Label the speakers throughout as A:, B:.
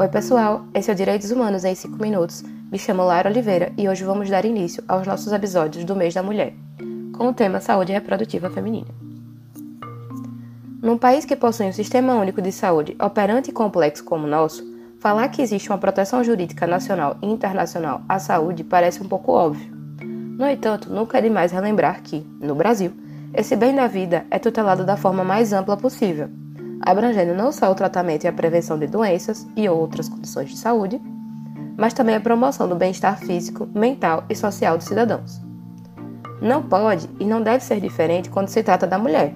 A: Oi, pessoal, esse é o Direitos Humanos em 5 Minutos. Me chamo Lara Oliveira e hoje vamos dar início aos nossos episódios do mês da mulher, com o tema Saúde Reprodutiva Feminina. Num país que possui um sistema único de saúde operante e complexo como o nosso, falar que existe uma proteção jurídica nacional e internacional à saúde parece um pouco óbvio. No entanto, nunca é demais relembrar que, no Brasil, esse bem da vida é tutelado da forma mais ampla possível, abrangendo não só o tratamento e a prevenção de doenças e outras condições de saúde, mas também a promoção do bem-estar físico, mental e social dos cidadãos. Não pode e não deve ser diferente quando se trata da mulher,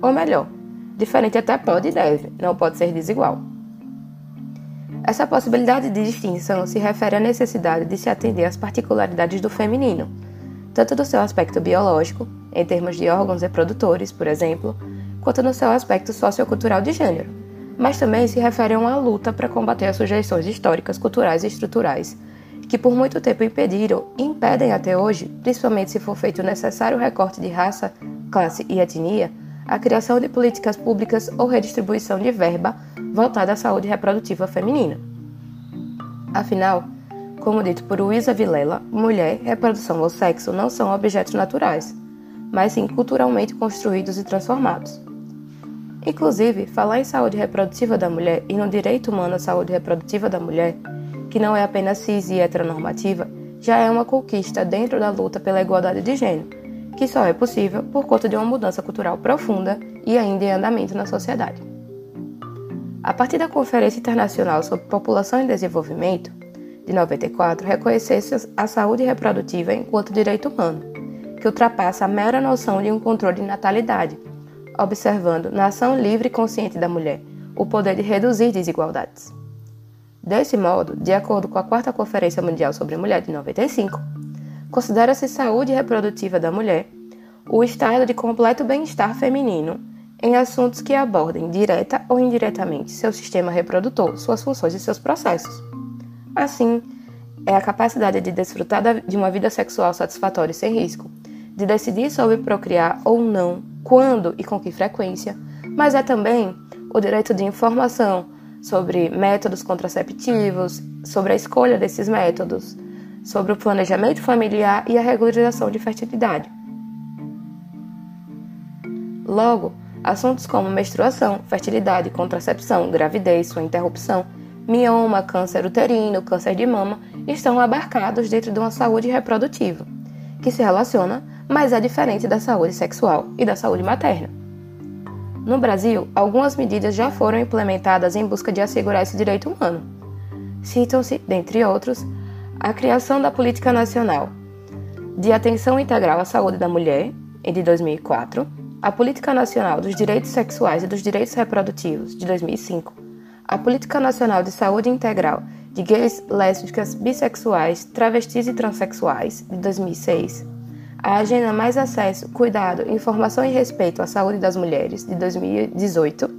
A: ou melhor, Diferente até pode e deve, não pode ser desigual. Essa possibilidade de distinção se refere à necessidade de se atender às particularidades do feminino, tanto do seu aspecto biológico, em termos de órgãos reprodutores, por exemplo, quanto no seu aspecto sociocultural de gênero, mas também se refere a uma luta para combater as sujeições históricas, culturais e estruturais que por muito tempo impediram e impedem até hoje, principalmente se for feito o necessário recorte de raça, classe e etnia, a criação de políticas públicas ou redistribuição de verba voltada à saúde reprodutiva feminina. Afinal, como dito por Luísa Vilela, mulher, reprodução ou sexo não são objetos naturais, mas sim culturalmente construídos e transformados. Inclusive, falar em saúde reprodutiva da mulher e no direito humano à saúde reprodutiva da mulher, que não é apenas cis e heteronormativa, já é uma conquista dentro da luta pela igualdade de gênero que só é possível por conta de uma mudança cultural profunda e ainda em andamento na sociedade. A partir da Conferência Internacional sobre População em Desenvolvimento, de 94, reconhecesse a saúde reprodutiva enquanto direito humano, que ultrapassa a mera noção de um controle de natalidade, observando na ação livre e consciente da mulher o poder de reduzir desigualdades. Desse modo, de acordo com a Quarta Conferência Mundial sobre a Mulher de 95, considera-se saúde reprodutiva da mulher o estado de completo bem-estar feminino em assuntos que abordem direta ou indiretamente seu sistema reprodutor, suas funções e seus processos. Assim, é a capacidade de desfrutar de uma vida sexual satisfatória e sem risco, de decidir sobre procriar ou não, quando e com que frequência, mas é também o direito de informação sobre métodos contraceptivos, sobre a escolha desses métodos, sobre o planejamento familiar e a regularização de fertilidade. Logo, assuntos como menstruação, fertilidade, contracepção, gravidez, sua interrupção, mioma, câncer uterino, câncer de mama estão abarcados dentro de uma saúde reprodutiva, que se relaciona, mas é diferente da saúde sexual e da saúde materna. No Brasil, algumas medidas já foram implementadas em busca de assegurar esse direito humano. Citam-se, dentre outros, a criação da Política Nacional de Atenção Integral à Saúde da Mulher, de 2004, a Política Nacional dos Direitos Sexuais e dos Direitos Reprodutivos, de 2005, a Política Nacional de Saúde Integral de Gays, Lésbicas, Bissexuais, Travestis e Transsexuais, de 2006, a Agenda Mais Acesso, Cuidado, Informação e Respeito à Saúde das Mulheres, de 2018,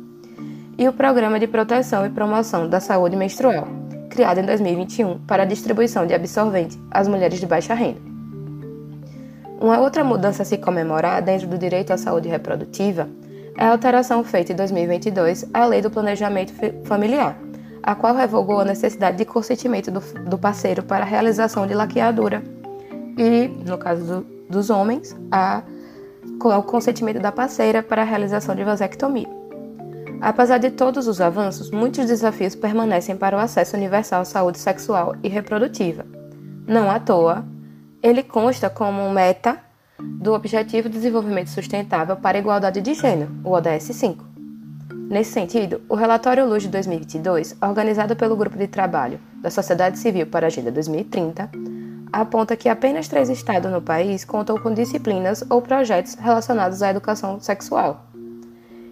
A: e o Programa de Proteção e Promoção da Saúde Menstrual, criada em 2021 para a distribuição de absorvente às mulheres de baixa renda. Uma outra mudança a se comemorar dentro do direito à saúde reprodutiva é a alteração feita em 2022 à Lei do Planejamento Familiar, a qual revogou a necessidade de consentimento do, do parceiro para a realização de laqueadura e, no caso do, dos homens, a, o consentimento da parceira para a realização de vasectomia. Apesar de todos os avanços, muitos desafios permanecem para o acesso universal à saúde sexual e reprodutiva. Não à toa, ele consta como meta do Objetivo de Desenvolvimento Sustentável para a Igualdade de Gênero, o ODS 5. Nesse sentido, o relatório Luz de 2022, organizado pelo Grupo de Trabalho da Sociedade Civil para a Agenda 2030, aponta que apenas três estados no país contam com disciplinas ou projetos relacionados à educação sexual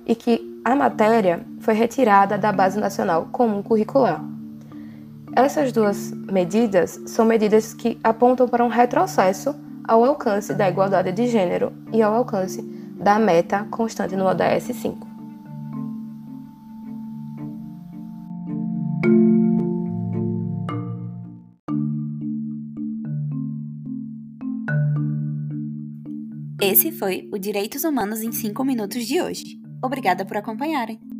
A: e que a matéria foi retirada da Base Nacional Comum Curricular. Essas duas medidas são medidas que apontam para um retrocesso ao alcance da igualdade de gênero e ao alcance da meta constante no ODS 5.
B: Esse foi o Direitos Humanos em 5 Minutos de hoje. Obrigada por acompanharem!